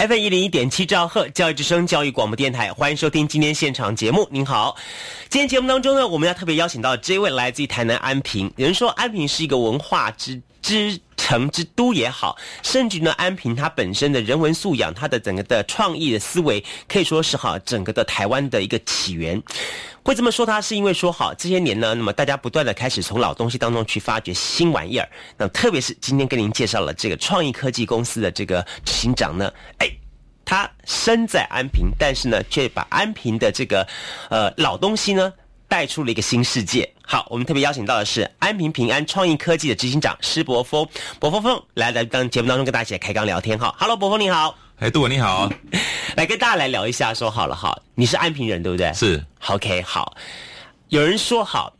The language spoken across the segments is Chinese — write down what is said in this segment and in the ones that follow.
F 一零一点七兆赫教育之声教育广播电台，欢迎收听今天现场节目。您好，今天节目当中呢，我们要特别邀请到这位来自于台南安平。有人说安平是一个文化之之城之都也好，甚至呢安平它本身的人文素养，它的整个的创意的思维，可以说是哈整个的台湾的一个起源。会这么说，它是因为说好这些年呢，那么大家不断的开始从老东西当中去发掘新玩意儿。那特别是今天跟您介绍了这个创意科技公司的这个执行长呢，哎，他身在安平，但是呢，却把安平的这个呃老东西呢带出了一个新世界。好，我们特别邀请到的是安平平安创意科技的执行长施伯峰，伯峰峰来来当节目当中跟大家一起来开刚聊天哈。Hello，伯峰你好，哎，杜文你好，来跟大家来聊一下，说好了哈，你是安平人对不对？是 OK，好。有人说好，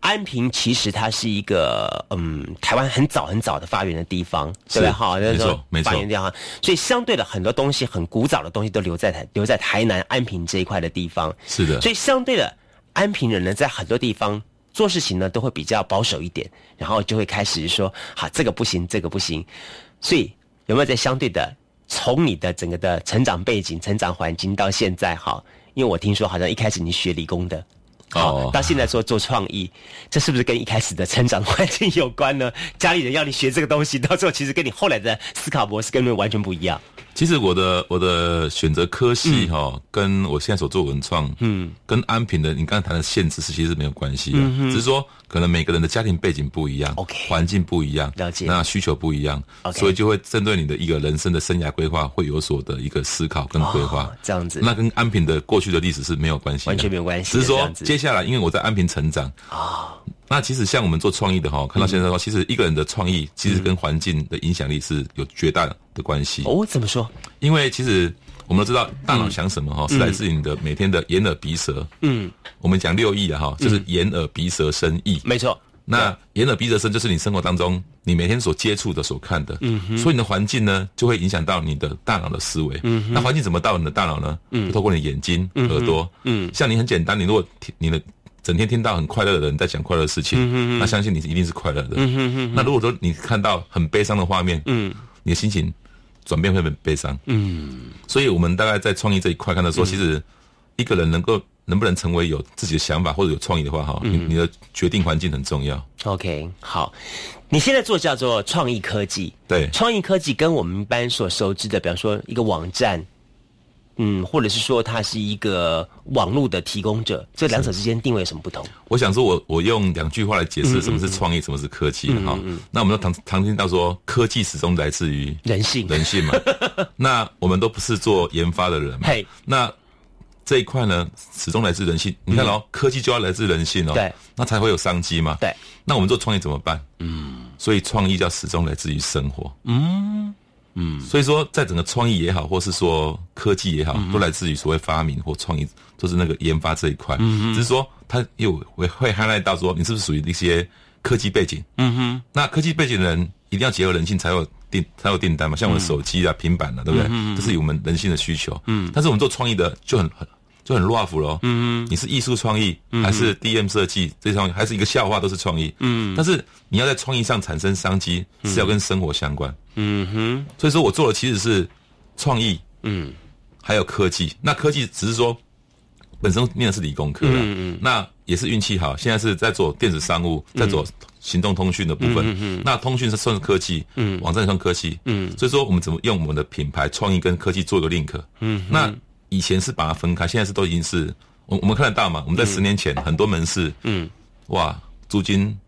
安平其实它是一个嗯，台湾很早很早的发源的地方，对不对？是好，没错那时候没错发源地方，所以相对的很多东西很古早的东西都留在台留在台南安平这一块的地方，是的，所以相对的安平人呢，在很多地方。做事情呢都会比较保守一点，然后就会开始说，好这个不行，这个不行，所以有没有在相对的从你的整个的成长背景、成长环境到现在哈？因为我听说好像一开始你学理工的，好、哦到现在说做创意，这是不是跟一开始的成长环境有关呢？家里人要你学这个东西，到最后其实跟你后来的思考模式根本完全不一样。其实我的我的选择科系哈、跟我现在所做文创，嗯，跟安平的你刚才谈的限制是其实没有关系的，只是说可能每个人的家庭背景不一样 OK 环境不一样，了解。那需求不一样 OK 所以就会针对你的一个人生的生涯规划会有所的一个思考跟规划、哦这样子。那跟安平的过去的历史是没有关系的，完全没有关系只是说接下来因为我在安平成长啊。那其实像我们做创意的哈，看到现在的话，其实一个人的创意其实跟环境的影响力是有绝大的关系。哦，怎么说？因为其实我们都知道，大脑想什么哈，是来自于你的每天的眼耳鼻舌。嗯，我们讲六艺啊哈，就是眼耳鼻舌身意。没错，那眼耳鼻舌身就是你生活当中你每天所接触的、所看的，嗯哼，所以你的环境呢，就会影响到你的大脑的思维。嗯，那环境怎么到你的大脑呢？嗯，透过你的眼睛、耳朵。嗯，像你很简单，你如果听你的整天听到很快乐的人在讲快乐的事情，那相信你一定是快乐的。那如果说你看到很悲伤的画面，嗯，你的心情转变会很悲伤。嗯，所以我们大概在创意这一块看到说，其实一个人能够能不能成为有自己的想法或者有创意的话，哈，你你的决定环境很重要。OK，好，你现在做叫做创意科技，对。创意科技跟我们一般所熟知的，比方说一个网站，嗯，或者是说它是一个网络的提供者，这两者之间定位有什么不同？我想说我，我用两句话来解释什么是创意，什么是科技哈。那我们都常常听到说，科技始终来自于人性，人性嘛。那我们都不是做研发的人嘛嘿。那这一块呢，始终来自人性。你看哦，科技就要来自人性哦，对，那才会有商机嘛。对，那我们做创业怎么办？嗯，所以创意要始终来自于生活。嗯嗯，所以说，在整个创意也好，或是说科技也好，都来自于所谓发明或创意，就是那个研发这一块。嗯只是说，它又会会 highlight 到说，你是不是属于一些科技背景？嗯哼，那科技背景的人一定要结合人性，才有订才有订单嘛。像我们手机啊、平板啊，对不对？这是我们人性的需求。嗯，但是我们做创意的就很很就很 rough 咯。嗯你是艺术创意，还是 DM 设计这创意，还是一个笑话都是创意。嗯，但是你要在创意上产生商机，是要跟生活相关。嗯哼，所以说我做的其实是创意，嗯，还有科技。那科技只是说本身念的是理工科啦，嗯嗯，那也是运气好，现在是在做电子商务，在做行动通讯的部分。嗯嗯那通讯是算是科技，嗯，网站也算科技，嗯，所以说我们怎么用我们的品牌创意跟科技做一个 link？嗯，那以前是把它分开，现在是都已经是我我们看得到嘛？我们在十年前很多门市，嗯，哇，租金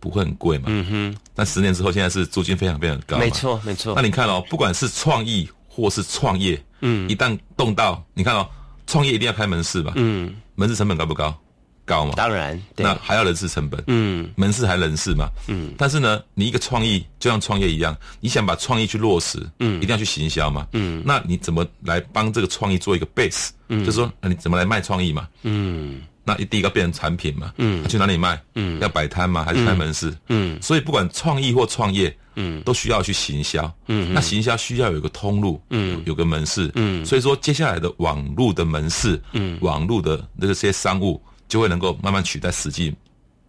不会很贵嘛，嗯哼，但十年之后现在是租金非常非常高，没错没错。那，你看哦，不管是创意或是创业，嗯，一旦动到，你看哦，创业一定要开门市吧，嗯，门市成本高不高？高嘛，当然对。那，还要人事成本，嗯。门市还人事嘛，嗯，但是呢，你一个创意就像创业一样，你想把创意去落实，嗯，一定要去行销嘛，嗯，那你怎么来帮这个创意做一个 base？嗯，就是说，那你怎么来卖创意嘛？嗯。那一第一个变成产品嘛，嗯，去哪里卖？嗯，要摆摊吗？还是开门市？嗯，所以不管创意或创业，嗯，都需要去行销，嗯，那行销需要有一个通路，嗯，有个门市，嗯，所以说接下来的网络的门市，嗯，网络的那个些商务就会能够慢慢取代实际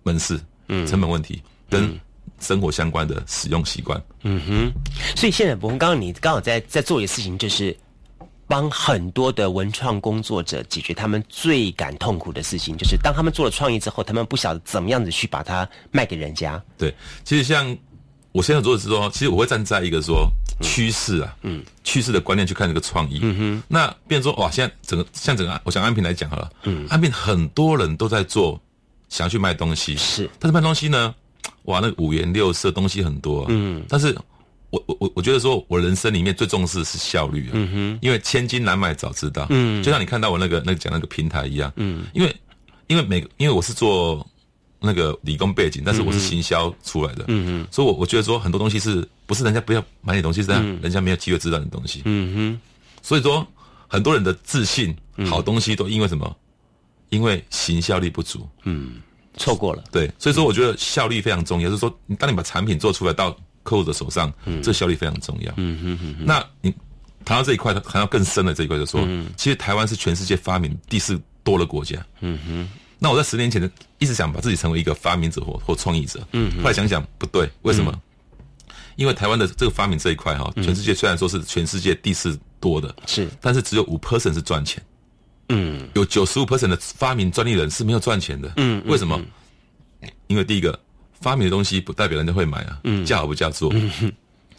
门市，嗯，成本问题跟生活相关的使用习惯，嗯哼，所以现在博刚刚你刚好在在做一个事情，就是。帮很多的文创工作者解决他们最感痛苦的事情，就是当他们做了创意之后，他们不晓得怎么样子去把它卖给人家。对，其实像我现在做的是说，其实我会站在一个说趋势啊，嗯，趋势的观念去看这个创意。嗯哼，那变成说哇，现在整个像整个，我想安平来讲好了，嗯，安平很多人都在做，想要去卖东西，是，但是卖东西呢，哇，那五颜六色东西很多，嗯，但是。我我我我觉得说，我人生里面最重视是效率啊，嗯哼，因为千金难买早知道，嗯，就像你看到我那个那个讲那个平台一样，嗯，因为因为每个因为我是做那个理工背景，但是我是行销出来的，嗯嗯，所以我我觉得说很多东西是不是人家不要买你东西，是这样，人家没有机会知道你东西，嗯哼，所以说很多人的自信，好东西都因为什么？因为行效力不足，嗯，错过了，对，所以说我觉得效率非常重要，就是说，当你把产品做出来到。客户的手上，这效率非常重要。嗯哼哼。那你谈到这一块，谈到更深的这一块，就说，其实台湾是全世界发明第四多的国家。嗯哼。那我在十年前一直想把自己成为一个发明者或或创意者。嗯。后来想想不对，为什么？因为台湾的这个发明这一块哈，全世界虽然说是全世界第四多的，是，但是只有五 percent 是赚钱。嗯。有九十五 percent 的发明专利人是没有赚钱的。嗯。为什么？因为第一个。发明的东西不代表人家会买啊，价好不价做。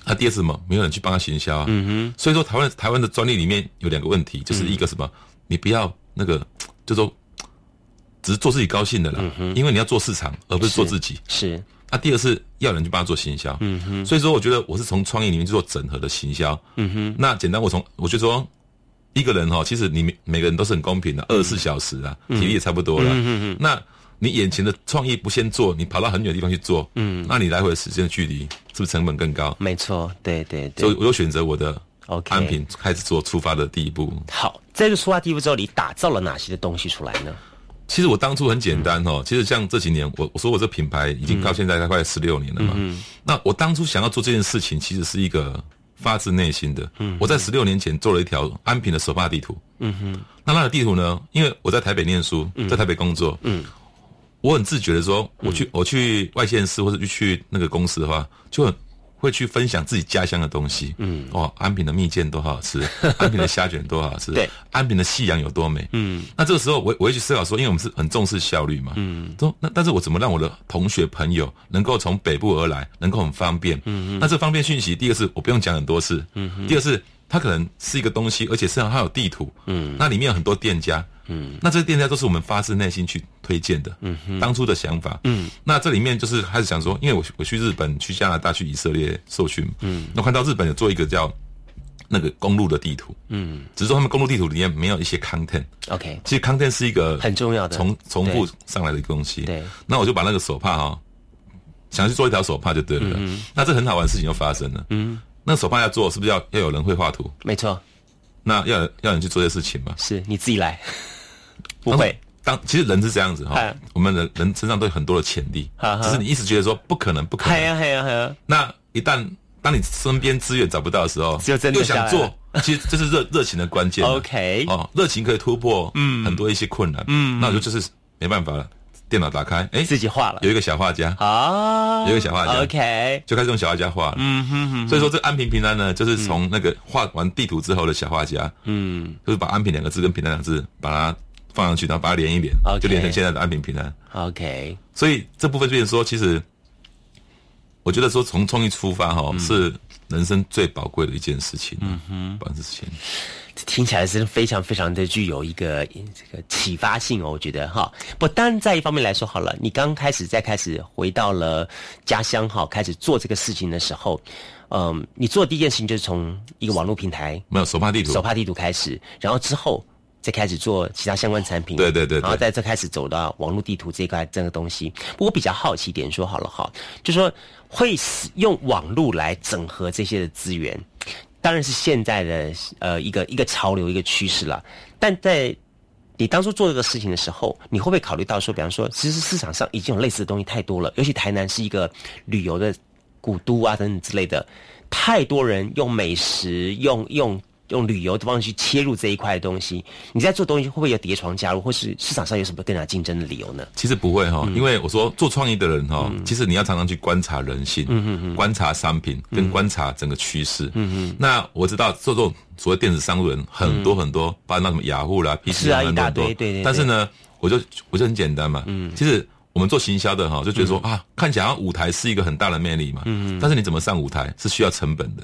那第二是什么？没有人去帮他行销啊。嗯哼所以说，台湾台湾的专利里面有两个问题，就是一个什么？你不要那个，就说只是做自己高兴的啦，因为你要做市场，而不是做自己。是。那第二是要人去帮他做行销。嗯哼。所以说，我觉得我是从创意里面去做整合的行销。嗯哼。那简单，我从我就说，一个人哈，其实你每个人都是很公平的，二十四小时啊，体力也差不多了。嗯哼。那你眼前的创意不先做，你跑到很远的地方去做，嗯，那你来回的时间的距离是不是成本更高？没错，对对对。所以我就选择我的安品开始做出发的第一步。好，在这出发第一步之后，你打造了哪些的东西出来呢？其实我当初很简单哦，其实像这几年，我我说我这品牌已经到现在大概十六年了嘛。嗯。那我当初想要做这件事情，其实是一个发自内心的。嗯。我在十六年前做了一条安平的手帕地图。嗯哼。那那个地图呢？因为我在台北念书，在台北工作。嗯。我很自觉的说，我去我去外县市或者去去那个公司的话，就很会去分享自己家乡的东西。嗯，哦，安平的蜜饯多好吃，安平的虾卷多好吃，对，安平的夕阳有多美。嗯，那这个时候我我会去思考说，因为我们是很重视效率嘛。嗯，说那但是我怎么让我的同学朋友能够从北部而来，能够很方便？嗯嗯，那这方便讯息，第一个是我不用讲很多次。嗯，第二是它可能是一个东西，而且实际上它有地图。嗯，那里面有很多店家。嗯，那这些店家都是我们发自内心去推荐的。嗯哼，当初的想法。嗯，那这里面就是开始想说，因为我我去日本、去加拿大、去以色列受训。嗯，那看到日本有做一个叫那个公路的地图。嗯，只是说他们公路地图里面没有一些 content。OK，其实 content 是一个很重要的重重复上来的一个东西。对，那我就把那个手帕哈，想去做一条手帕就对了。嗯，那这很好玩的事情就发生了。嗯，那手帕要做，是不是要要有人会画图？没错。那要要人去做这些事情吗？是你自己来。不会，当其实人是这样子哈，我们人人身上都有很多的潜力，只是你一直觉得说不可能，不可能。呀呀呀！那一旦当你身边资源找不到的时候，又想做，其实 这是热热情的关键。OK，哦，热情可以突破嗯很多一些困难。嗯，那我就就是没办法了，电脑打开，哎，自己画了，有一个小画家啊，有一个小画家，OK，就开始用小画家画了。嗯哼哼。所以说这安平平安呢，就是从那个画完地图之后的小画家，嗯，就是把安平两个字跟平安两个字把它。放上去，然后把它连一连，就连成现在的安平平安。OK，所以这部分就是说，其实我觉得说从创意出发哈，是人生最宝贵的一件事情。嗯哼，把事情听起来是非常非常的具有一个这个启发性哦。我觉得哈，不，当然在一方面来说好了，你刚开始再开始回到了家乡哈，开始做这个事情的时候，嗯，你做的第一件事情就是从一个网络平台没有手帕地图，手帕地图开始，然后之后。再开始做其他相关产品，对对对，然后在这开始走到网络地图这一块这个东西。不过比较好奇点说好了哈，就说会用网络来整合这些的资源，当然是现在的呃一个一个潮流一个趋势了。但在你当初做这个事情的时候，你会不会考虑到说，比方说，其实市场上已经有类似的东西太多了，尤其台南是一个旅游的古都啊，等等之类的，太多人用美食、用用用旅游的方式去切入这一块的东西。你在做东西会不会有叠床加入，或是市场上有什么更加竞争的理由呢？其实不会哈，因为我说做创意的人哈，其实你要常常去观察人性，观察商品，跟观察整个趋势。嗯嗯那我知道做这种所谓电子商务人很多很多，包括那什么雅虎啦、PC 是啊一大堆对对对但是呢，我就我就很简单嘛，嗯其实。我们做行销的哈，就觉得说啊，看起来像舞台是一个很大的魅力嘛，嗯嗯但是你怎么上舞台是需要成本的。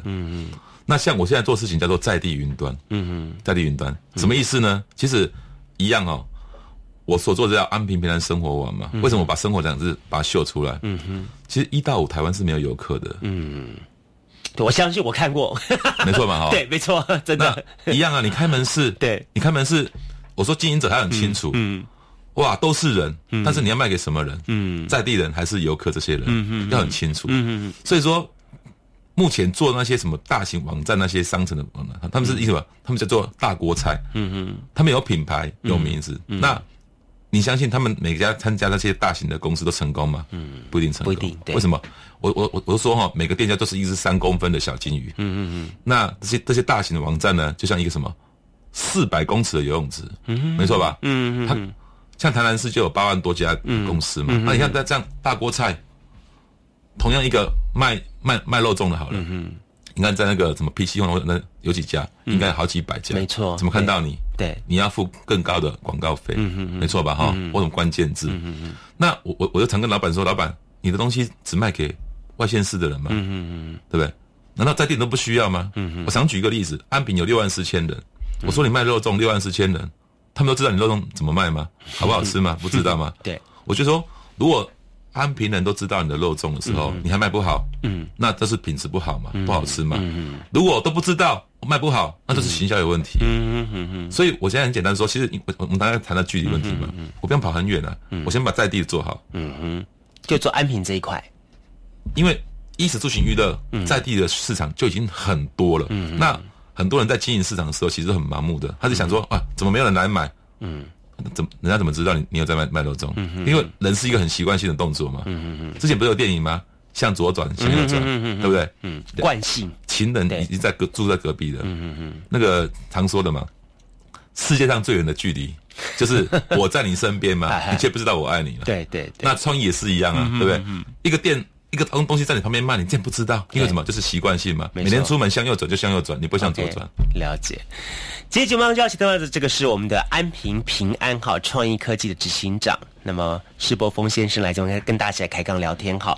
那像我现在做事情叫做在地云端，嗯哼在地云端什么意思呢？其实一样哦。我所做的叫安平平安生活网嘛，为什么把生活两个字把它秀出来？嗯哼其实一到五台湾是没有游客的，嗯我相信我看过，没错嘛哈。对，没错，真的，一样啊，你开门市，对你开门市，我说经营者他很清楚，嗯哇，都是人，但是你要卖给什么人？嗯，在地人还是游客这些人，嗯嗯，要很清楚，嗯嗯，所以说。目前做那些什么大型网站、那些商城的网站，他们是意思吧？他们叫做大锅菜，嗯嗯，他们有品牌、有名字。那你相信他们每家参加那些大型的公司都成功吗？嗯，不一定成功。不一定为什么？我我我我说哈，每个店家都是一只三公分的小金鱼。嗯嗯嗯。那这些这些大型的网站呢，就像一个什么四百公尺的游泳池，嗯，没错吧？嗯嗯它像台南市就有八万多家公司嘛。那你看在这样大锅菜，同样一个卖卖卖肉粽的好了，嗯你看在那个什么 PC 用那有几家，应该有好几百家，没错怎么看到你？对，你要付更高的广告费，没错吧？哈，或者关键字。那我我我就常跟老板说，老板，你的东西只卖给外县市的人吗？对不对？难道在地人都不需要吗？我想举一个例子，安平有六万四千人，我说你卖肉粽六万四千人，他们都知道你肉粽怎么卖吗？好不好吃吗？不知道吗？对，我就说，如果安平人都知道你的肉粽的时候，你还卖不好，嗯，那这是品质不好嘛，不好吃嘛。如果都不知道卖不好，那就是行销有问题。嗯嗯嗯所以我现在很简单说，其实我我们刚才谈到距离问题嘛，我不用跑很远了，我先把在地的做好，就做安平这一块，因为衣食住行娱乐在地的市场就已经很多了。那很多人在经营市场的时候，其实很盲目的，他就想说啊，怎么没有人来买？嗯，怎么人家怎么知道你你有在卖卖肉粽？因为人是一个很习惯性的动作嘛。嗯嗯嗯之前不是有电影吗？向左转，向右转，对不对？嗯，惯性，情人已经在隔住在隔壁了。嗯嗯嗯，那个常说的嘛，世界上最远的距离就是我在你身边嘛，你却不知道我爱你了。对对对，那创意也是一样啊，对不对？一个店一个东东西在你旁边骂，你竟然不知道，因为什么？就是习惯性嘛。每天出门向右转就向右转，你不向左转。了解。今天节目当中要请到的这个是我们的安平平安好创意科技的执行长，那么施伯峰先生来跟跟大家一起来开杠聊天哈。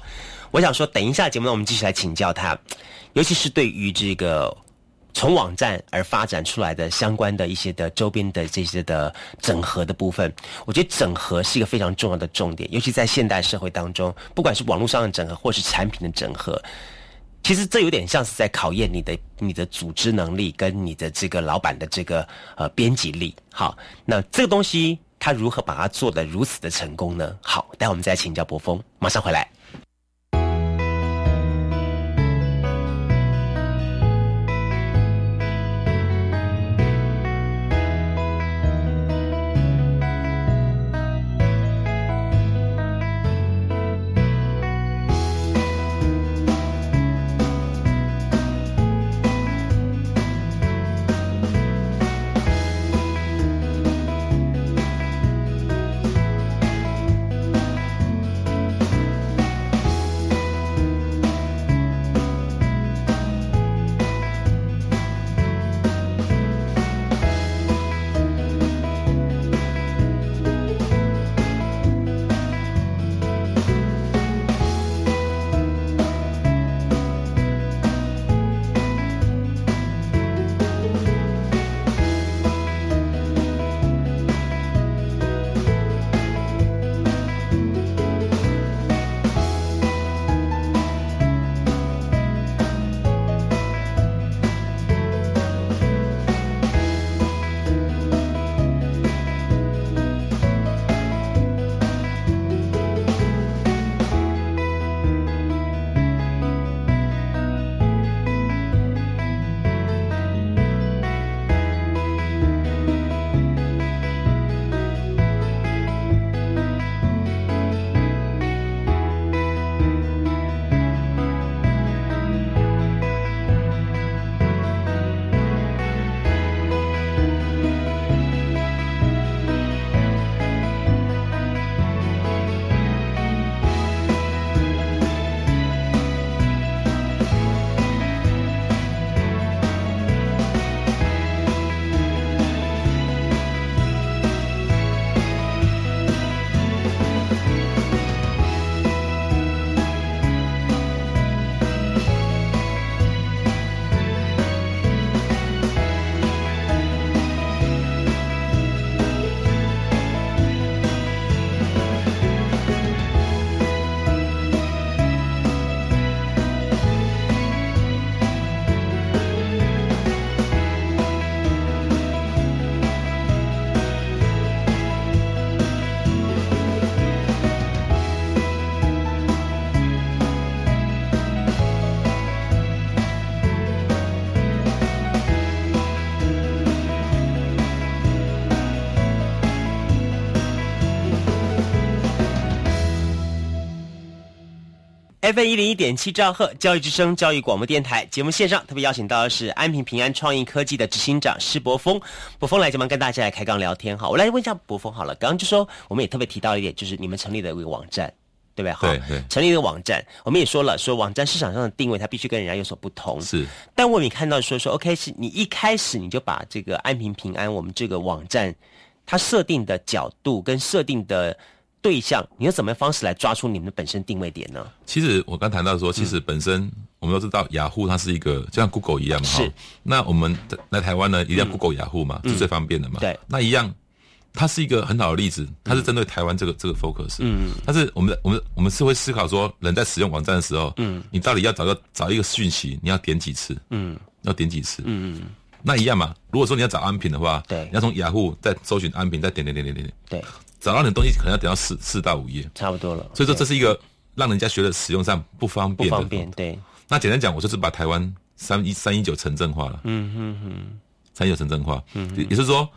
我想说，等一下节目呢，我们继续来请教他，尤其是对于这个从网站而发展出来的相关的一些的周边的这些的整合的部分，我觉得整合是一个非常重要的重点，尤其在现代社会当中，不管是网络上的整合或是产品的整合，其实这有点像是在考验你的你的组织能力跟你的这个老板的这个呃编辑力。好，那这个东西他如何把它做得如此的成功呢？好，待会我们再请教博峰，马上回来。FM 一零一点七兆赫教育之声教育广播电台节目线上特别邀请到的是安平平安创意科技的执行长施博峰，博峰来这边跟大家来开杠聊天哈。我来问一下博峰好了，刚刚就说我们也特别提到一点，就是你们成立的一个网站，对不对？好对对成立一个网站，我们也说了，说网站市场上的定位它必须跟人家有所不同。是但我们也看到说说，OK，是你一开始你就把这个安平平安我们这个网站，它设定的角度跟设定的对象，你用什么方式来抓出你们的本身定位点呢？其实我刚谈到说，其实本身我们都知道雅虎它是一个就像 Google 一样嘛，是哈。那我们在来台湾呢，一定要 Google 雅虎嘛，是最方便的嘛。对那一样，它是一个很好的例子，它是针对台湾这个这个 focus。嗯，但是我们我们我们是会思考说，人在使用网站的时候，嗯，你到底要找个找一个讯息，你要点几次？嗯，要点几次？嗯嗯。那一样嘛，如果说你要找安平的话，对你要从雅虎再搜寻安平，再点点点点点点，对，找到你的东西可能要等到四四到五页。差不多了。所以说这是一个让人家觉得使用上不方便的。方便，对，那简单讲，我就是把台湾三一三一九城镇化了。嗯哼哼，三一九城镇化，嗯，也就是说，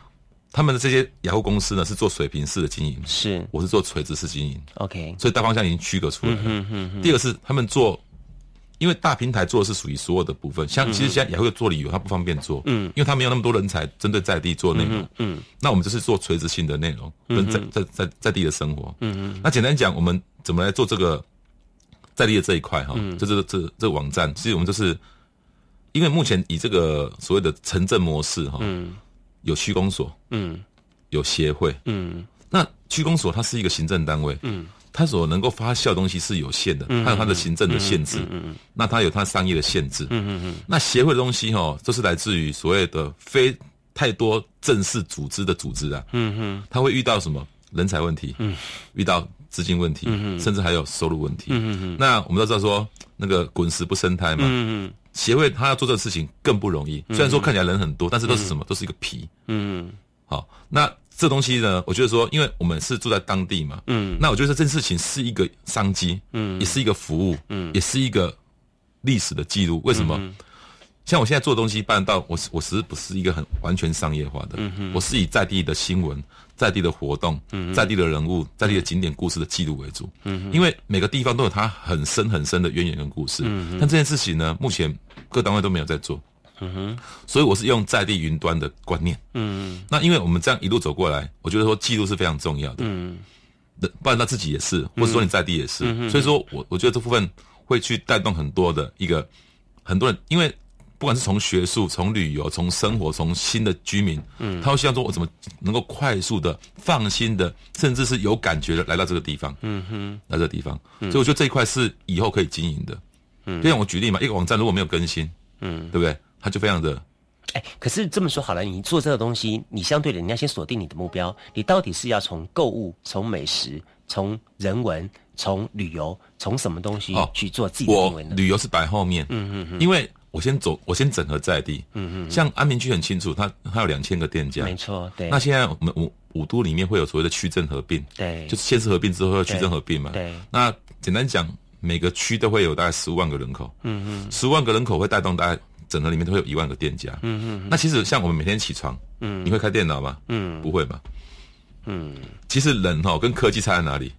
他们的这些雅虎公司呢是做水平式的经营，是我是做垂直式经营，OK，所以大方向已经区隔出来了。嗯嗯第二个是他们做。因为大平台做的是属于所有的部分，像其实现在雅虎做旅游，它不方便做，嗯，因为它没有那么多人才针对在地做内容，嗯，那我们就是做垂直性的内容，跟在在在在地的生活，嗯嗯，那简单讲，我们怎么来做这个在地的这一块哈，就这个这这个网站，其实我们就是因为目前以这个所谓的城镇模式哈，嗯，有区公所，嗯。有协会，嗯。那区公所它是一个行政单位，嗯，它所能够发酵的东西是有限的，嗯它有它的行政的限制，嗯嗯，那它有它商业的限制，嗯嗯嗯，那协会的东西哈，都是来自于所谓的非太多正式组织的组织啊，嗯嗯，它会遇到什么？人才问题，嗯，遇到资金问题，嗯甚至还有收入问题，嗯嗯那我们都知道说那个滚石不生胎嘛，嗯嗯，协会他要做这个事情更不容易，虽然说看起来人很多，但是都是什么，都是一个皮，嗯。好，那这东西呢，我觉得说，因为我们是住在当地嘛，嗯，那我觉得这件事情是一个商机，嗯，也是一个服务，嗯，也是一个历史的记录。为什么？像我现在做的东西办到，我是我是不是一个很完全商业化的？嗯我是以在地的新闻、在地的活动、在地的人物、在地的景点故事的记录为主。嗯因为每个地方都有它很深很深的渊源跟故事。嗯但这件事情呢，目前各单位都没有在做。所以我是用在地云端的观念。嗯，那因为我们这样一路走过来，我觉得说记录是非常重要的。嗯，不然他自己也是，或者说你在地也是。所以说我我觉得这部分会去带动很多的一个很多人，因为不管是从学术、从旅游、从生活、从新的居民，嗯，他会希望说我怎么能够快速的、放心的，甚至是有感觉的来到这个地方。嗯哼，来这个地方，所以我觉得这一块是以后可以经营的。嗯，就像我举例嘛，一个网站如果没有更新，嗯，对不对？它就非常的哎，可是这么说好了，你做这个东西，你相对的，你要先锁定你的目标，你到底是要从购物、从美食、从人文、从旅游、从什么东西哦去做自己的定我位呢？旅游是摆后面，嗯嗯嗯，因为我先走，我先整合在地，嗯嗯，像安民区很清楚，它它有两千个店家，没错，对，那现在我们五五都里面会有所谓的区镇合并，对。就是县市合并之后要区镇合并嘛，对那简单讲，每个区都会有大概十五万个人口，嗯嗯，十万个人口会带动大概整合里面都会有一万个店家，嗯嗯，那其实像我们每天起床，嗯，你会开电脑吗？嗯，不会嘛，嗯，其实人哈、跟科技差在哪里？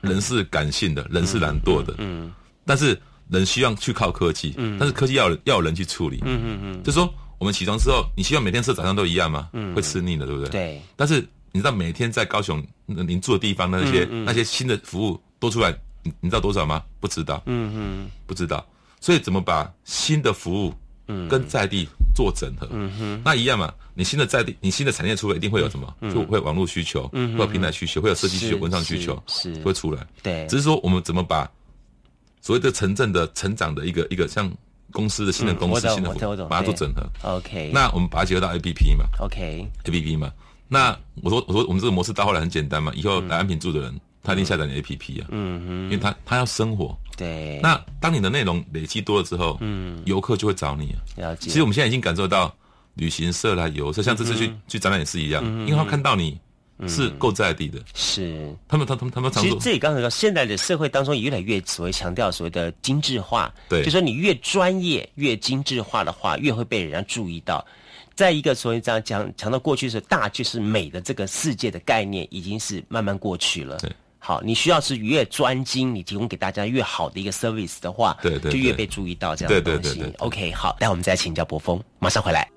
人是感性的，人是懒惰的，嗯，但是人需要去靠科技，嗯，但是科技要有要人去处理，嗯嗯嗯，就是说我们起床之后，你希望每天吃早餐都一样吗？嗯，会吃腻的，对不对？对，但是你知道每天在高雄呃您住的地方那些、那些新的服务多出来，你你知道多少吗？不知道，嗯嗯，不知道。所以怎么把新的服务嗯跟在地做整合？嗯哼，那一样嘛。你新的在地，你新的产业出来，一定会有什么？就会有网络需求，会有平台需求，会有设计需求、文创需求，是是会出来。对只是说我们怎么把所谓的城镇的成长的一个一个像公司的新的嗯公司、新的把它做整合。OK，那我们把它结合到 APP 嘛，OK，A P P 嘛。那我说我说我们这个模式到后来很简单嘛，以后来安平住的人，他一定下载你 A P P 啊，嗯哼，因为他他要生活。对，那当你的内容累积多了之后，嗯，游客就会找你啊。了解，其实我们现在已经感受到旅行社啦、游社，像这次去去展览也是一样，因为他看到你是够在地的，是。他们他他们他们常说其实这里刚才说，现在的社会当中也越来越所谓强调所谓的精致化，对。就说你越专业、越精致化的话，越会被人家注意到。在一个所谓这样讲强调过去是大就是美的这个世界的概念，已经是慢慢过去了。对好，你需要是越专精，你提供给大家越好的一个 service 的话，对对就越被注意到这样的东西。对对对对 OK，好，来我们再请教博峰，马上回来。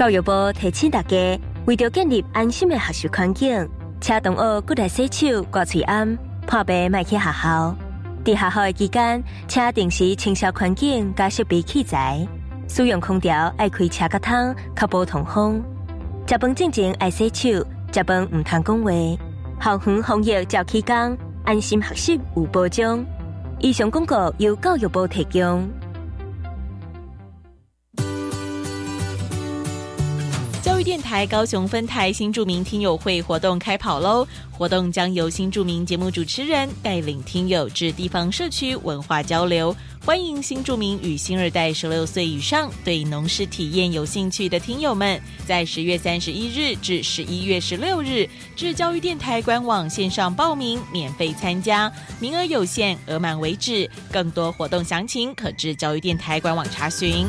教育部提醒大家，为着建立安心的学习环境，请同学过来洗手、挂嘴安，破病卖去学校。伫学校的期间，请定时清扫环境、加设备器材。使用空调爱开车甲窗，确保通风。食饭之前爱洗手，食饭唔通讲话。校园防疫照期间，安心学习有保障。以上公告由教育部提供。电台高雄分台新著名听友会活动开跑喽！活动将由新著名节目主持人带领听友至地方社区文化交流，欢迎新著名与新二代十六岁以上对农事体验有兴趣的听友们，在十月三十一日至十一月十六日至教育电台官网线上报名，免费参加，名额有限，额满为止。更多活动详情可至教育电台官网查询。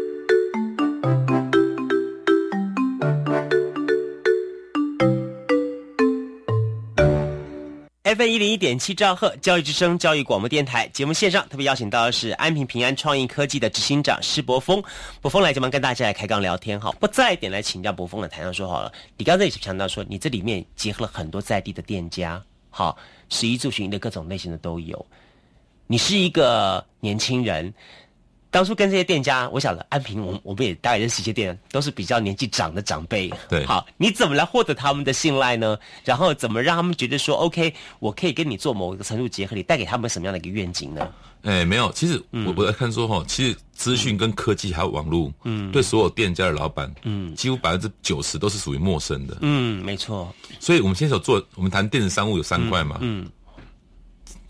FM 一零一点七兆赫教育之声教育广播电台节目线上特别邀请到的是安平平安创意科技的执行长施博峰，博峰来这边跟大家来开刚聊天哈。不再点来请教博峰的台上说好了，你刚才也是强调说你这里面结合了很多在地的店家，好，食衣住行的各种类型的都有。你是一个年轻人，当初跟这些店家，我想了安平，我们我们也大概认识一些店，都是比较年纪长的长辈。对好，你怎么来获得他们的信赖呢？然后怎么让他们觉得说，OK，我可以跟你做某一个程度结合，你带给他们什么样的一个愿景呢？哎，没有，其实我我在看说哈，其实资讯跟科技还有网络，嗯，对所有店家的老板，嗯，几乎百分之九十都是属于陌生的。嗯，没错，所以我们现在所做，我们谈电子商务有三块嘛，嗯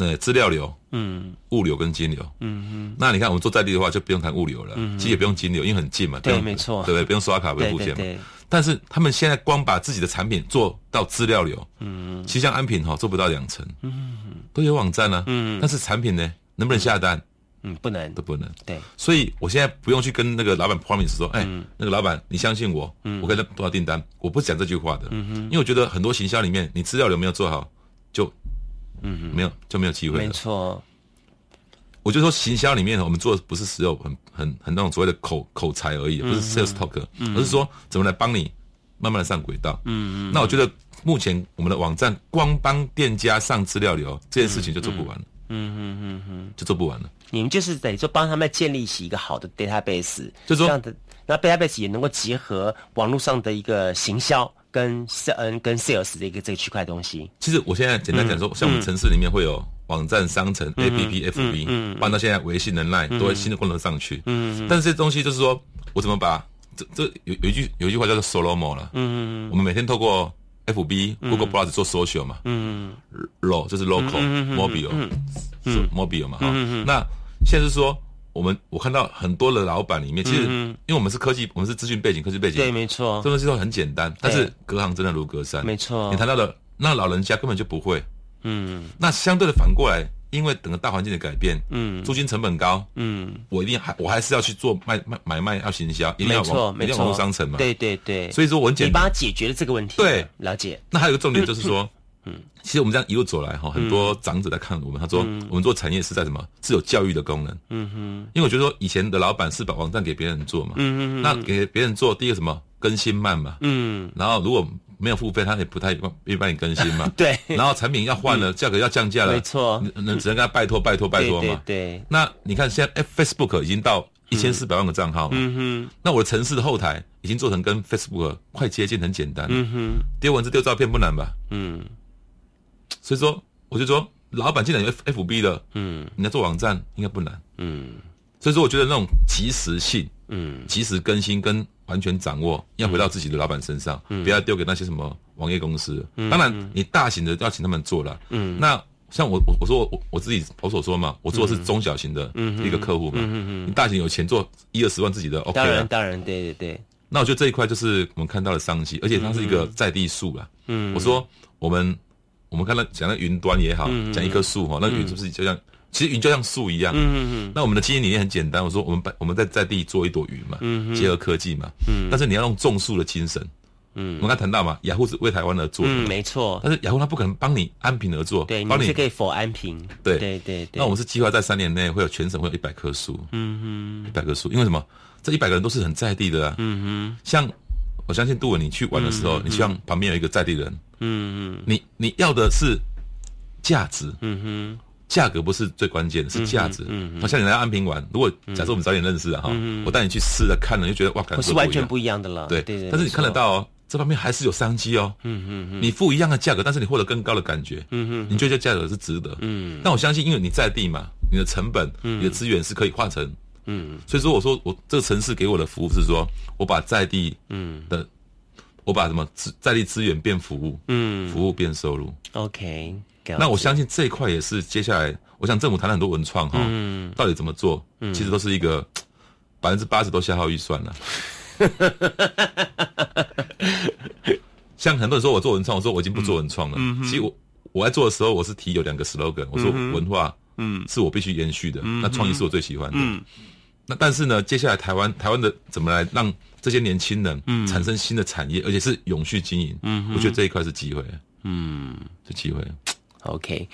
呃，资料流、嗯。物流跟金流。嗯嗯，那你看我们做在地的话，就不用谈物流了，嗯其实也不用金流，因为很近嘛，对没错。对不对？不用刷卡，不用付钱嘛。对对对，但是他们现在光把自己的产品做到资料流，嗯，其实像安品哈做不到两成，嗯，都有网站啊，嗯，但是产品呢，能不能下单嗯，不能。都，不能。对，所以我现在不用去跟那个老板 promise 说，哎，嗯。那个老板，你相信我，我给他多少订单，我不讲这句话的，嗯因为我觉得很多行销里面，你资料流没有做好，就，嗯，没有就没有机会没了。错，我就说行销里面，我们做的不是只有很很很那种所谓的口口才而已，不是 sales talk，、而是说怎么来帮你慢慢的上轨道。嗯嗯。那我觉得目前我们的网站光帮店家上资料流这件事情就做不完了。嗯嗯嗯嗯，就做不完了。你们就是等于说帮他们建立起一个好的 database，就是说这样的，那 database 也能够结合网络上的一个行销跟 S N 跟 sales 的一个这个区块东西。其实我现在简单讲说，像我们城市里面会有网站、商城、APP、FB，包括到现在微信、人 Line 都会新的功能上去。嗯，但是这些东西就是说我怎么把这这有有一句有一句话叫做 solo mo 了。嗯我们每天透过 FB、Google Plus 做 social 嘛。嗯 Lo 就是 local，mobile 是 mobile 嘛。哈。那现在是说。我们我看到很多的老板里面，其实因为我们是科技，我们是资讯背景、科技背景，对，没错这，东西都很简单，但是隔行真的如隔山。没错你谈到的那老人家根本就不会。嗯那相对的反过来，因为整个大环境的改变，嗯租金成本高，嗯，我一定还我还是要去做卖卖买卖，要行销，一定要没错，网一定要没错，网络商城嘛。，对对对，所以说我很你简单。帮他解决了这个问题。对，了解。那还有一个重点就是说，嗯，其实我们这样一路走来哈，很多长者在看我们，他说我们做产业是在什么？是有教育的功能。嗯哼，因为我觉得说以前的老板是把网站给别人做嘛，嗯哼那给别人做，第一个什么？更新慢嘛，嗯，然后如果没有付费，他也不太愿意帮你更新嘛。对，然后产品要换了，价格要降价了，没错。能能只能跟他拜托拜托拜托嘛。对，那你看现在 Facebook 已经到一千四百万个账号嘛，嗯哼，那我的城市的后台已经做成跟 Facebook 快接近，很简单，嗯哼，丢文字丢照片不难吧？嗯所以说我就说，老板既然有 F FB 的，嗯。你要做网站应该不难。嗯。所以说我觉得那种及时性、嗯，及时更新跟完全掌握，要回到自己的老板身上，嗯。不要丢给那些什么网页公司。当然，你大型的要请他们做了。嗯。那像我我我说我我自己我所说嘛，我做的是中小型的一个客户嘛。嗯你大型有钱做一二十万自己的 OK 当然。当然，对对对，那我觉得这一块就是我们看到的商机，而且它是一个在地数啦。嗯。我说我们我们看到讲到云端也好，讲一棵树哈，那云是不是就像其实云就像树一样。嗯嗯嗯。那我们的经营理念很简单，我说我们把我们在在地做一朵云嘛，嗯结合科技嘛，嗯。但是你要用种树的精神。嗯。我们刚才谈到嘛，雅虎是为台湾而做的，嗯，没错，但是雅虎它不可能帮你安平而做，对，你帮你们是可以否安平，对。对对对。那我们是计划在三年内会有全省会有一百棵树，嗯哼。一百棵树，因为什么？这一百个人都是很在地的啊。嗯哼。嗯像我相信杜文，你去玩的时候，嗯你希望旁边有一个在地人，嗯嗯。你你要的是价值，嗯哼。价格不是最关键的，是价值。嗯嗯嗯好像你来安平玩，如果假设我们早点认识啊哈，嗯我带你去试了看了，就觉得哇，感觉是完全不一一样的了，样。对对对。但是你看得，到哦，这方面还是有商机哦。嗯嗯嗯。你付一样的价格，但是你获得更高的感觉，嗯哼你觉得这价格是值得。嗯。但我相信，因为你在地嘛，你的成本、你的资源是可以化成。嗯所以说，我说我这个城市给我的服务是说，我把在地嗯的，我把什么资在地资源变服务，嗯服务变收入。，OK。那我相信这一块也是接下来，我想政府谈了很多文创哈，嗯到底怎么做，嗯其实都是一个百分之八十都消耗预算了。像很多人说我做文创，我说我已经不做文创了。嗯其实我我在做的时候，我是提有两个 slogan，我说文化嗯是我必须延续的，那创意是我最喜欢的。嗯那但是呢，接下来台湾台湾的怎么来让这些年轻人产生新的产业，而且是永续经营？嗯我觉得这一块是机会，嗯是机会。，OK。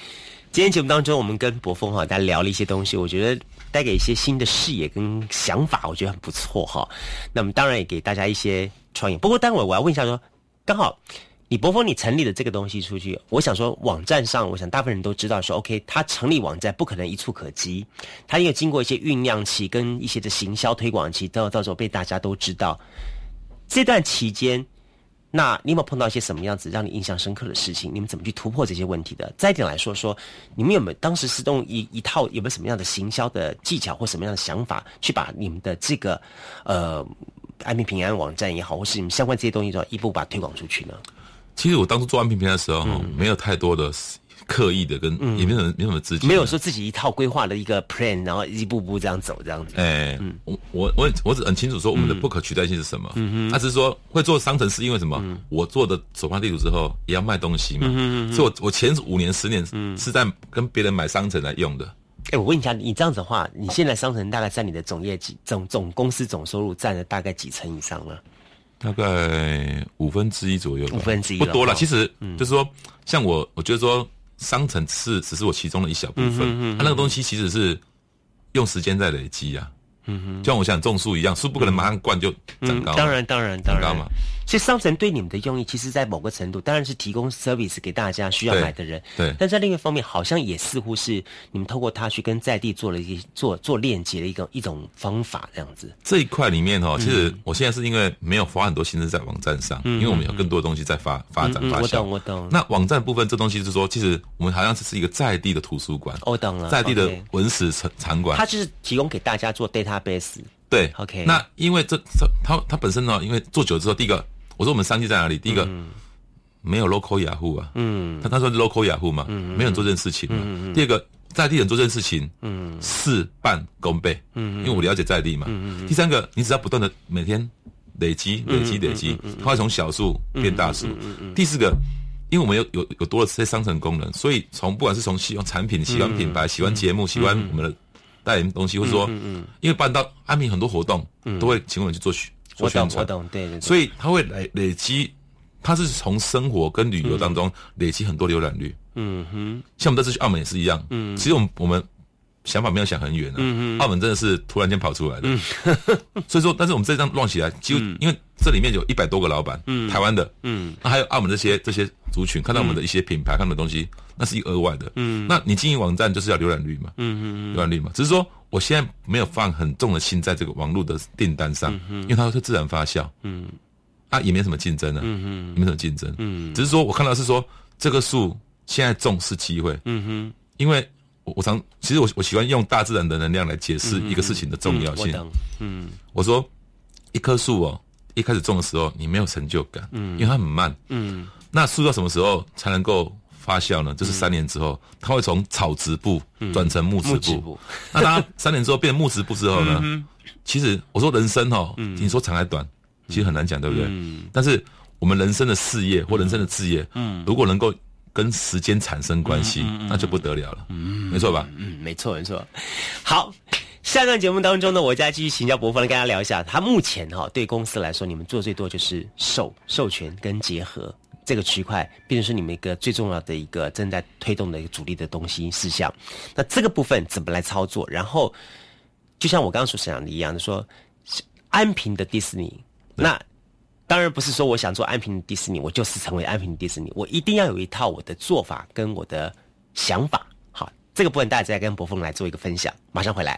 今天节目当中，我们跟博峰哈，大家聊了一些东西，我觉得带给一些新的视野跟想法，我觉得很不错哈。那么当然也给大家一些创意。不过待会我要问一下说，刚好你博峰你成立的这个东西出去，我想说网站上，我想大部分人都知道说，OK，他成立网站不可能一触可及，他有经过一些酝酿期跟一些的行销推广期，到到时候被大家都知道。这段期间，那你有没有碰到一些什么样子让你印象深刻的事情？你们怎么去突破这些问题的？再一点来说说，你们有没有当时是用一一套有没有什么样的行销的技巧或什么样的想法，去把你们的这个呃安平平安网站也好，或是你们相关这些东西，都一步把它推广出去呢？其实我当初做安平平的时候，没有太多的刻意的跟，也没有没有什么资金，没有说自己一套规划的一个 plan，然后一步步这样走这样子。哎，我我我我只很清楚说我们的不可取代性是什么。嗯他只是说会做商城是因为什么？我做的首发地图之后也要卖东西嘛，所以我我前五年十年是在跟别人买商城来用的。哎，我问一下，你这样子的话，你现在商城大概占你的总业绩总总公司总收入占了大概几成以上了？大概五分之一左右，五分之一不多了。其实就是说，像我，我觉得说商城是只是我其中的一小部分，它那个东西其实是用时间在累积啊。嗯哼，就像我想种树一样，树不可能马上灌就长高当然，当然，当然嘛。所以商城对你们的用意，其实在某个程度当然是提供 service 给大家需要买的人。对但在另一方面，好像也似乎是你们透过它去跟在地做了一些做做链接的一个一种方法，这样子。这一块里面嗯哦，其实我现在是因为没有花很多心思在网站上，因为我们有更多的东西在发发展嗯，发酵我懂，。我懂。那网站部分这东西是说，其实我们好像只是一个在地的图书馆，我懂了，在地的文史场场馆它。就是提供给大家做 database。对 OK 那因为这这它它本身呢，因为做久之后，第一个我说我们商机在哪里？第一个、没有 local 雅虎啊，嗯。他他说 local 雅虎嘛，嗯没有人做这件事情嘛。第二个在地人做这件事情，嗯。事半功倍，因为我了解在地嘛。第三个，你只要不断的每天累积、累积、累积，它会从小数变大数。第四个。因为我们有有有多了这些商城功能，所以从不管是从喜欢产品、喜欢品牌、喜欢节目、喜欢我们的代言东西，或者说，因为办到安平很多活动，都会请我们去做我懂我懂，对对对。所以他会累累积，他是从生活跟旅游当中累积很多浏览率。嗯哼，像我们这次去澳门也是一样，嗯，其实我们我们想法没有想很远啊，嗯澳门真的是突然间跑出来的，所以说，但是我们这张乱起来，几乎、因为这里面有一百多个老板，嗯，台湾的，嗯，那还有澳门这些这些族群，看到我们的一些品牌，看到的东西，那是一额外的，嗯，那你经营网站就是要浏览率嘛，嗯嗯浏览率嘛，只是说我现在没有放很重的心在这个网络的订单上，因为它会自然发酵，嗯，啊也没什么竞争啊，嗯嗯，没什么竞争，嗯，只是说我看到是说这个树现在种是机会，嗯哼，因为我我常其实我我喜欢用大自然的能量来解释一个事情的重要性。嗯我懂。嗯。我说一棵树哦，一开始种的时候你没有成就感，嗯，因为它很慢，嗯。那树到什么时候才能够发酵呢？就是三年之后，它会从草植部转成木植部。木质部，那它三年之后变木植部之后呢？其实我说人生哦，你说长还短，其实很难讲，对不对？但是我们人生的事业或人生的事业，嗯，如果能够跟时间产生关系，那就不得了了，没错吧？嗯，没错没错。好，下段节目当中呢，我再继续请教伯父来跟大家聊一下，他目前哈、对公司来说，你们做最多就是授授权跟结合这个区块，变成是你们一个最重要的一个正在推动的一个主力的东西事项。那这个部分怎么来操作？然后，就像我刚刚所讲的一样，说安平的迪士尼，那当然不是说我想做安平的迪士尼，我就是成为安平的迪士尼，我一定要有一套我的做法跟我的想法。好，这个部分大家再跟博峰来做一个分享，马上回来。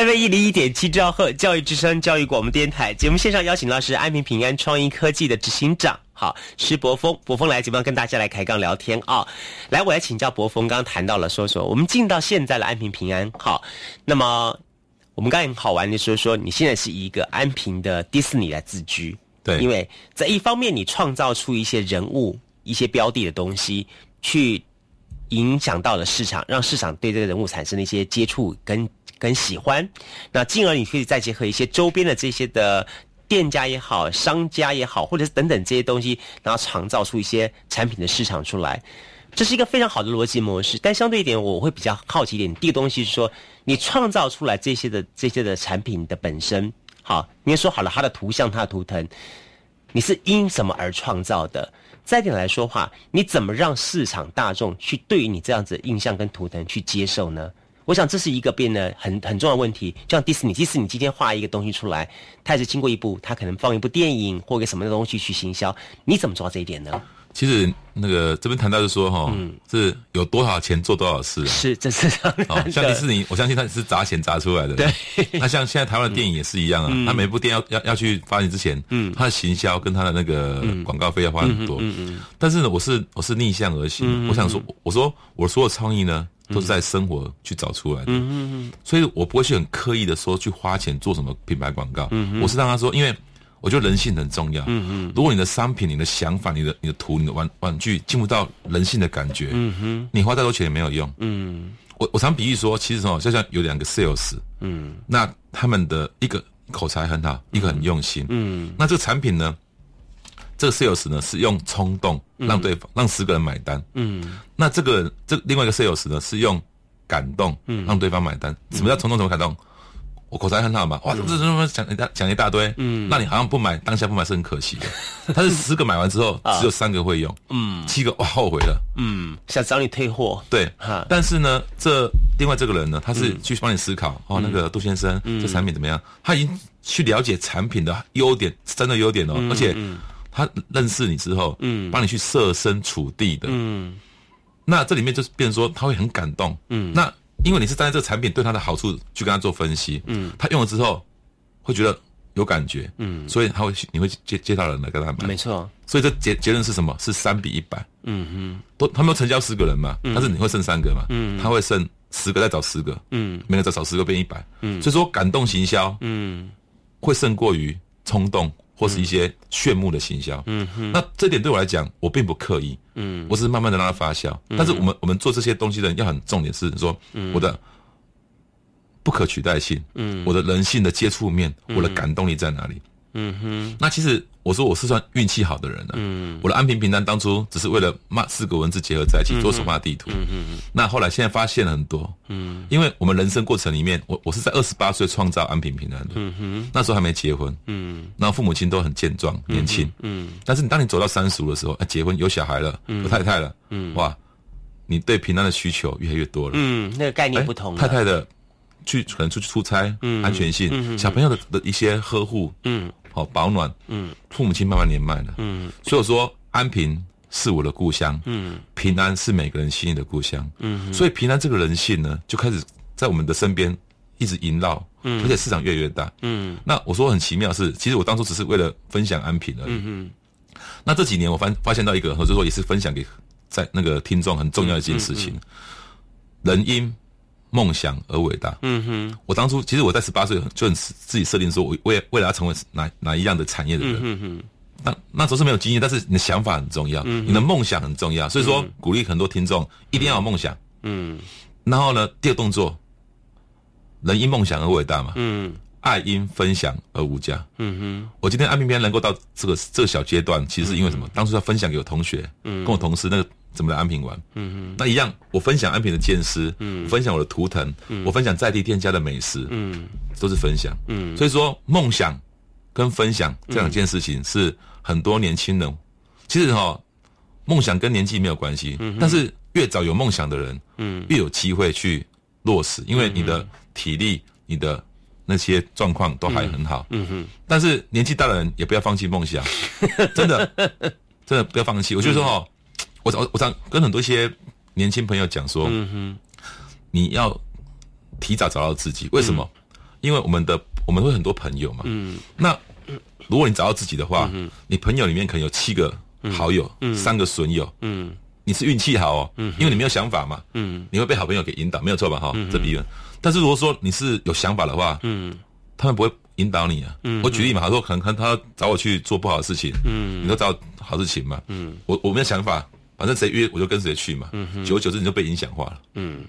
FM 一零一点七兆赫教育之声教育广播电台节目线上邀请到是安平平安创意科技的执行长，好施博峰，博峰来节目上跟大家来开杠聊天啊、来，我来请教博峰，刚刚谈到了说说我们进到现在的安平平安，好，那么我们刚才很好玩的说说你现在是一个安平的迪士尼来自居，对。因为在一方面你创造出一些人物、一些标的的东西，去影响到了市场，让市场对这个人物产生了一些接触跟跟喜欢，那进而你可以再结合一些周边的这些的店家也好、商家也好，或者是等等这些东西，然后创造出一些产品的市场出来。这是一个非常好的逻辑模式，但相对一点，我会比较好奇一点。第一个东西是说，你创造出来这些的这些的产品的本身，好，你也说好了，它的图像、它的图腾，你是因什么而创造的？再一点来说话，你怎么让市场大众去对于你这样子印象跟图腾去接受呢？我想这是一个变得很很重要的问题。就像迪士尼，即使你今天画一个东西出来，它也是经过一部，它可能放一部电影或一个什么的东西去行销，你怎么做到这一点呢？其实那个这边谈到就说哈，是有多少钱做多少事啊。是，这是当然哦，的像迪士尼，我相信它是砸钱砸出来的。对，那像现在台湾的电影也是一样啊，它每部电影要要要去发行之前，嗯，它的行销跟它的那个广告费要花很多。嗯嗯。但是呢，我是我是逆向而行，我想说，我说我所有创意呢，都是在生活去找出来的。嗯嗯。所以我不会去很刻意的说去花钱做什么品牌广告。嗯我是让他说，因为。我觉得人性很重要。嗯嗯，如果你的商品、你的想法、你的你的图、你的玩玩具进不到人性的感觉，嗯哼，你花再多钱也没有用。嗯，我我常比喻说，其实哦，就像有两个 sales，嗯，那他们的一个口才很好，一个很用心，嗯，那这个产品呢，这个 sales 呢是用冲动让对方、让十个人买单，嗯，那这个这另外一个 sales 呢是用感动，嗯，让对方买单。什么叫冲动？什么感动？我口才很好嘛，哇，这这么讲一大讲一大堆，嗯，那你好像不买，当下不买是很可惜的。他是十个买完之后，只有三个会用，嗯，七个哇后悔了，嗯，想找你退货，对，但是呢，这另外这个人呢，他是去帮你思考，哦，那个杜先生，这产品怎么样？他已经去了解产品的优点，真的优点哦，而且他认识你之后，嗯，帮你去设身处地的，嗯，那这里面就是变成说他会很感动，嗯，那。因为你是站在这个产品对他的好处去跟他做分析，嗯，他用了之后会觉得有感觉，嗯，所以他会你会接接到人来跟他买，没错。所以这结结论是什么？是三比一百，嗯哼，都他们都成交十个人嘛，但是你会剩三个嘛，嗯，他会剩十个再找十个，嗯，每个再找十个变一百，嗯，所以说感动行销，嗯，会胜过于冲动。或是一些炫目的行销，嗯哼，那这点对我来讲，我并不刻意，嗯，我只是慢慢的让它发酵。但是我们我们做这些东西的人要很重点是说，我的不可取代性，嗯，我的人性的接触面，我的感动力在哪里？嗯哼，那其实我说我是算运气好的人了。嗯，我的安平平单当初只是为了骂四个文字结合在一起做手画地图。嗯嗯那后来现在发现了很多。嗯，因为我们人生过程里面，我我是在二十八岁创造安平平安的。嗯哼，那时候还没结婚。嗯，然后父母亲都很健壮年轻。嗯，但是你当你走到三十的时候，啊，结婚有小孩了，有太太了。嗯，哇，你对平安的需求越来越多了。嗯，那个概念不同。太太的去可能出去出差，嗯，安全性，小朋友的的一些呵护，嗯。好保暖，嗯，父母亲慢慢年迈了，嗯，所以我说安平是我的故乡，嗯，平安是每个人心里的故乡，嗯，所以平安这个人性呢，就开始在我们的身边一直萦绕，嗯，而且市场越来越大，嗯，那我说很奇妙是，其实我当初只是为了分享安平而已，嗯那这几年我发发现到一个，或者说也是分享给在那个听众很重要的一件事情，人因。梦想而伟大。嗯哼，我当初其实我在十八岁就很自己设定说，我为未来要成为哪哪一样的产业的人。嗯哼，那那时候是没有经验，但是你的想法很重要，你的梦想很重要。所以说，鼓励很多听众一定要有梦想。嗯，然后呢，第二动作，人因梦想而伟大嘛。嗯，爱因分享而无价。嗯哼，我今天安平平能够到这个这个小阶段，其实是因为什么？当初要分享给我同学，嗯，跟我同事那个。怎么来安平玩？嗯嗯，那一样，我分享安平的见识，嗯，分享我的图腾，嗯，我分享在地店家的美食，嗯，都是分享，嗯，所以说梦想跟分享这两件事情是很多年轻人，其实哈，梦想跟年纪没有关系，嗯，但是越早有梦想的人，嗯，越有机会去落实，因为你的体力、你的那些状况都还很好，嗯。哼，但是年纪大的人也不要放弃梦想，真的，真的不要放弃，我就说哈。我我我常跟很多一些年轻朋友讲说，嗯哼，你要提早找到自己。为什么？因为我们的我们会很多朋友嘛，嗯，那如果你找到自己的话，嗯，你朋友里面可能有七个好友，嗯，三个损友，嗯，你是运气好哦，嗯，因为你没有想法嘛，嗯，你会被好朋友给引导，没有错吧？哈，这比喻。但是如果说你是有想法的话，嗯，他们不会引导你啊。嗯，我举例嘛，他说可能可能他找我去做不好的事情，嗯，你都找好事情嘛，嗯，我我没有想法，反正谁约我就跟谁去嘛，嗯，久而久之你就被影响化了，嗯。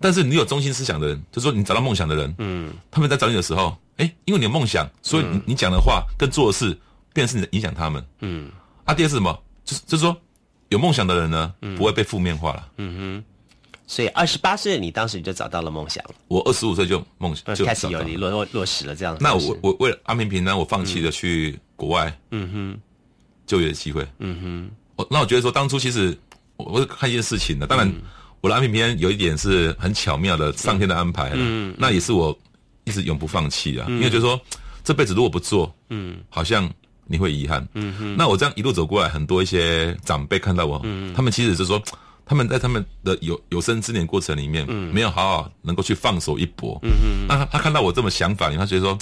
但是你有中心思想的人，就是说你找到梦想的人，嗯，他们在找你的时候，哎，因为你有梦想，所以你你讲的话跟做的事，变成是你影响他们，嗯。啊，第二是什么？就是就是说，有梦想的人呢，不会被负面化了，嗯哼。所以二十八岁，你当时你就找到了梦想了。我二十五岁就梦想就开始有你落落落实了这样。那我我为了阿平平呢，我放弃了去国外，嗯哼，就业的机会，嗯哼。我那我觉得说，当初其实我我看一件事情的，当然。我的安平篇有一点是很巧妙的上天的安排嗯，那也是我一直永不放弃啊，因为就是说这辈子如果不做，嗯，好像你会遗憾，嗯哼。那我这样一路走过来，很多一些长辈看到我，嗯他们其实是说他们在他们的有有生之年过程里面，没有好好能够去放手一搏，嗯嗯。那他他看到我这么想法，他觉得说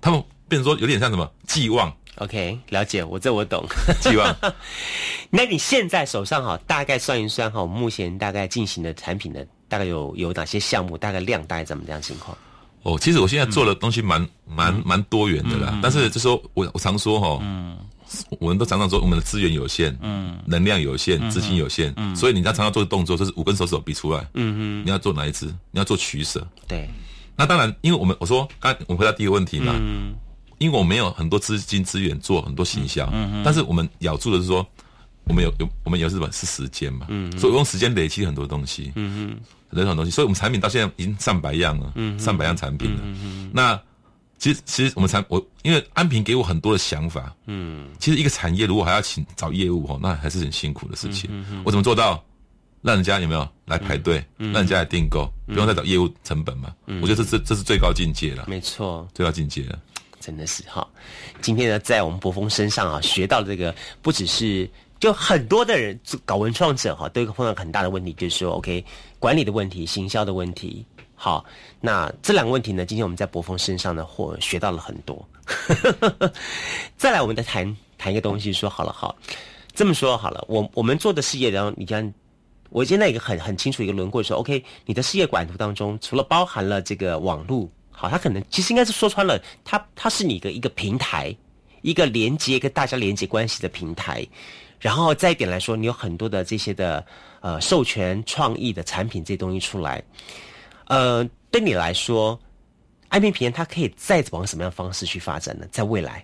他们变成说有点像什么寄望。OK，了解，我这我懂。希望。那你现在手上哈，大概算一算哈，目前大概进行的产品的大概有有哪些项目？大概量大概怎么样情况？哦，其实我现在做的东西蛮蛮蛮多元的啦。但是就说我我常说哈，嗯，我们都常常说我们的资源有限，嗯，能量有限，资金有限，嗯，所以你要常常做的动作就是五根手指比出来，嗯嗯，你要做哪一支？你要做取舍。对。那当然，因为我们我说刚我回答第一个问题嘛。嗯。因为我没有很多资金资源做很多行销，但是我们咬住的是说，我们有有我们有日本是时间嘛，所以用时间累积很多东西，很多很多东西，所以我们产品到现在已经上百样了，上百样产品了。嗯那其实其实我们产我因为安平给我很多的想法，嗯，其实一个产业如果还要请找业务哦，那还是很辛苦的事情。我怎么做到？让人家有没有来排队，让人家来订购，不用再找业务成本嘛？我觉得这这这是最高境界了，没错，最高境界了。真的是哈，今天呢，在我们博峰身上啊，学到这个不只是，就很多的人搞文创者哈，都有碰到很大的问题，就是说，OK，管理的问题、行销的问题。好，那这两个问题呢，今天我们在博峰身上呢，或学到了很多。再来，我们再谈谈一个东西，说好了，好，这么说好了，我我们做的事业，然后你看，我现在一个很很清楚一个轮廓，说 OK，你的事业管图当中，除了包含了这个网络。好，他可能其实应该是说穿了，他他是你的一个平台，一个连接跟大家连接关系的平台。然后再一点来说，你有很多的这些的呃授权创意的产品这些东西出来，呃，对你来说，安平平它可以再往什么样方式去发展呢？在未来，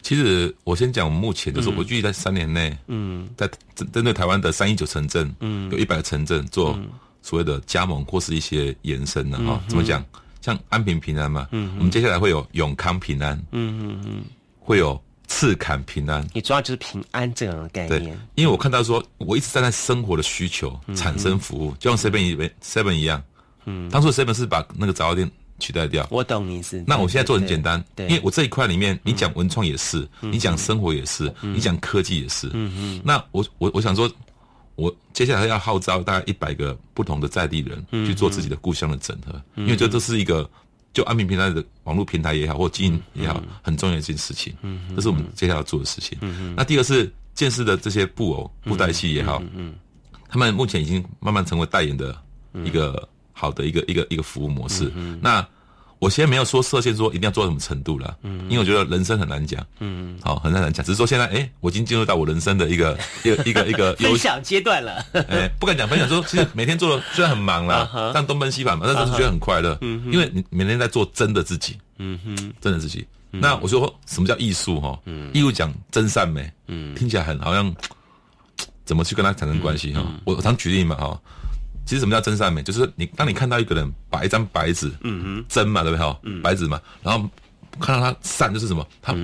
其实我先讲目前就是我预计在三年内，嗯，在针针对台湾的三一九城镇，嗯，有一百个城镇做所谓的加盟或是一些延伸的哈，怎么讲？像安平平安嘛，嗯，我们接下来会有永康平安，嗯嗯嗯，会有赤坎平安。你主要就是平安这样的概念。因为我看到说，我一直站在生活的需求产生服务，就像 seven 一 seven 一样，嗯，当初 seven 是把那个早店取代掉。我懂你是。那我现在做很简单，因为我这一块里面，你讲文创也是，你讲生活也是，你讲科技也是，嗯嗯。那我我我想说。我接下来要号召大概一百个不同的在地人去做自己的故乡的整合，因为这这是一个就安平平台的网络平台也好，或经营也好，很重要的一件事情。这是我们接下来要做的事情。那第二是建设的这些布偶布袋戏也好，他们目前已经慢慢成为代言的一个好的一个一个一个服务模式。那我现在没有说设限，说一定要做到什么程度了，嗯，因为我觉得人生很难讲，嗯，好，很难讲，只是说现在，哎，我已经进入到我人生的一个一个一个一个 分享阶段了，哎，不敢讲分享，说其实每天做的虽然很忙啦，但东奔西跑嘛，但是觉得很快乐，嗯，因为你每天在做真的自己，嗯哼，真的自己。那我说什么叫艺术哈？嗯，艺术讲真善美，嗯，听起来很好像 怎么去跟他产生关系哈？我常举例嘛哈。其实什么叫真善美？就是你当你看到一个人把一张白纸，嗯哼，真嘛，对不对哈？白纸嘛，然后看到他善，就是什么？他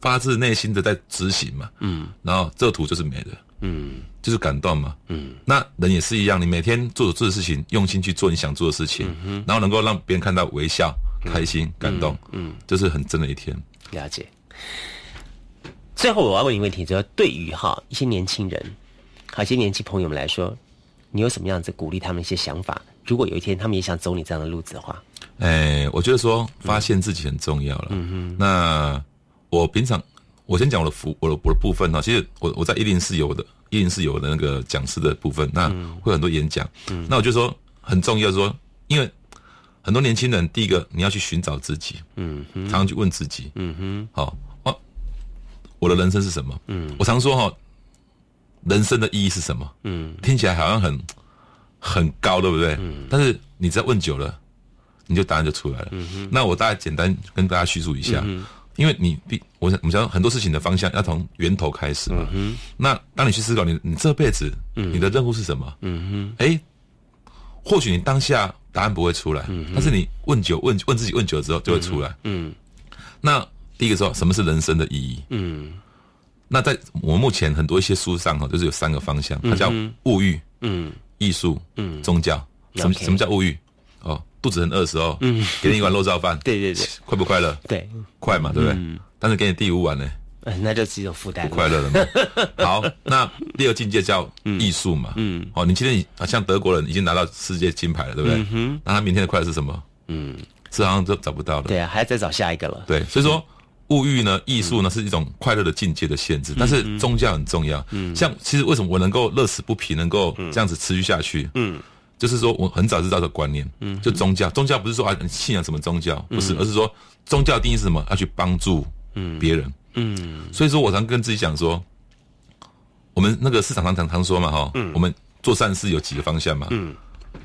发自内心的在执行嘛，嗯，然后这图就是美的，嗯，就是感动嘛，嗯，那人也是一样，你每天做做的事情，用心去做你想做的事情，然后能够让别人看到微笑、开心、感动，嗯，这是很真的一天。了解。最后我要问你问题，就是对于哈一些年轻人，好一些年轻朋友们来说。你有什么样子鼓励他们一些想法？如果有一天他们也想走你这样的路子的话，哎，我觉得说发现自己很重要了。嗯哼。那我平常我先讲我的服我的我的部分哈，其实我我在一零四有的一零四有的那个讲师的部分，那会很多演讲。嗯。那我就说很重要，说因为很多年轻人，第一个你要去寻找自己。嗯哼。常常去问自己。嗯哼。好哦，我的人生是什么？嗯。我常说哈，人生的意义是什么？嗯。听起来好像很很高，对不对？嗯。但是你只要问久了。你就答案就出来了。嗯那我大概简单跟大家叙述一下，嗯因为你必我想我们讲很多事情的方向要从源头开始嘛。嗯那当你去思考你你这辈子你的任务是什么？哎，或许你当下答案不会出来，但是你问久问问自己问久了之后就会出来。嗯那第一个说什么是人生的意义？那在我目前很多一些书上哈，就是有三个方向，它叫物欲、嗯艺术、嗯宗教。什么什么叫物欲？哦。肚子很饿的时候，嗯，给你一碗肉燥饭，对对对，快不快乐？对，快嘛，对不对？但是给你第五碗呢，那就是一种负担，不快乐了嘛。好，那第二境界叫艺术嘛，嗯，哦，你今天像德国人已经拿到世界金牌了，对不对？嗯那他明天的快乐是什么？嗯，这好像都找不到了。对啊，还要再找下一个了。对，所以说物欲呢，艺术呢是一种快乐的境界的限制，但是宗教很重要。嗯，像其实为什么我能够乐此不疲，能够这样子持续下去？嗯。就是说，我很早知道的观念，嗯，就宗教，宗教不是说啊信仰什么宗教，不是，而是说宗教定义是什么？要去帮助嗯别人，嗯，所以说我常跟自己讲说，我们那个市场上常常说嘛，哈，我们做善事有几个方向嘛，嗯，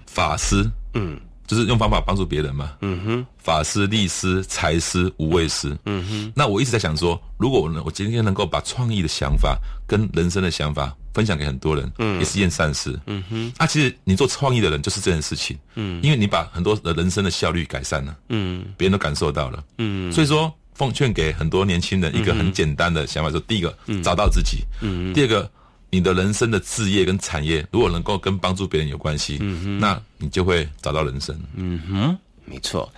法师，嗯。就是用方法帮助别人嘛，嗯哼，法师、律师、财师、无畏师，嗯哼。那我一直在想说，如果我能我今天能够把创意的想法跟人生的想法分享给很多人，嗯，也是一件善事，嗯哼。啊，其实你做创意的人就是这件事情，嗯，因为你把很多的人生的效率改善了，嗯，别人都感受到了，嗯。所以说，奉劝给很多年轻人一个很简单的想法，说第一个找到自己，嗯，第二个。你的人生的置业跟产业，如果能够跟帮助别人有关系，嗯哼，那你就会找到人生。嗯哼，没错。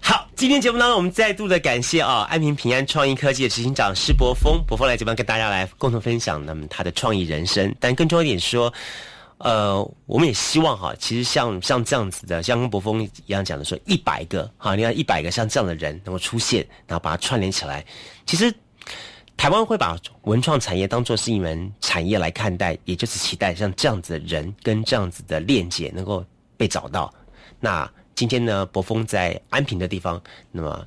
好，今天节目当中，我们再度的感谢啊，安平平安创意科技的执行长施博峰，博峰来这边跟大家来共同分享那么他的创意人生。但更重要一点说，呃，我们也希望哈，其实像像这样子的，像跟博峰一样讲的说，一百个哈，你看一百个像这样的人能够出现，然后把它串联起来，其实。台湾会把文创产业当做是一门产业来看待，也就是期待像这样子的人跟这样子的链接能够被找到。那今天呢，博峰在安平的地方，那么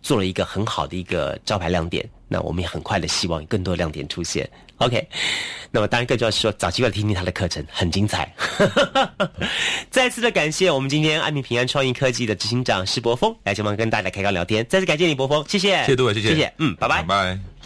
做了一个很好的一个招牌亮点。那我们也很快的希望更多亮点出现。OK，那么当然更重要是说找机会听听他的课程，很精彩。再次的感谢我们今天安平平安创意科技的执行长施博峰来节目跟大家开个聊天。再次感谢你，博峰，谢谢，谢谢各位，谢谢，谢谢，嗯，拜拜，拜拜。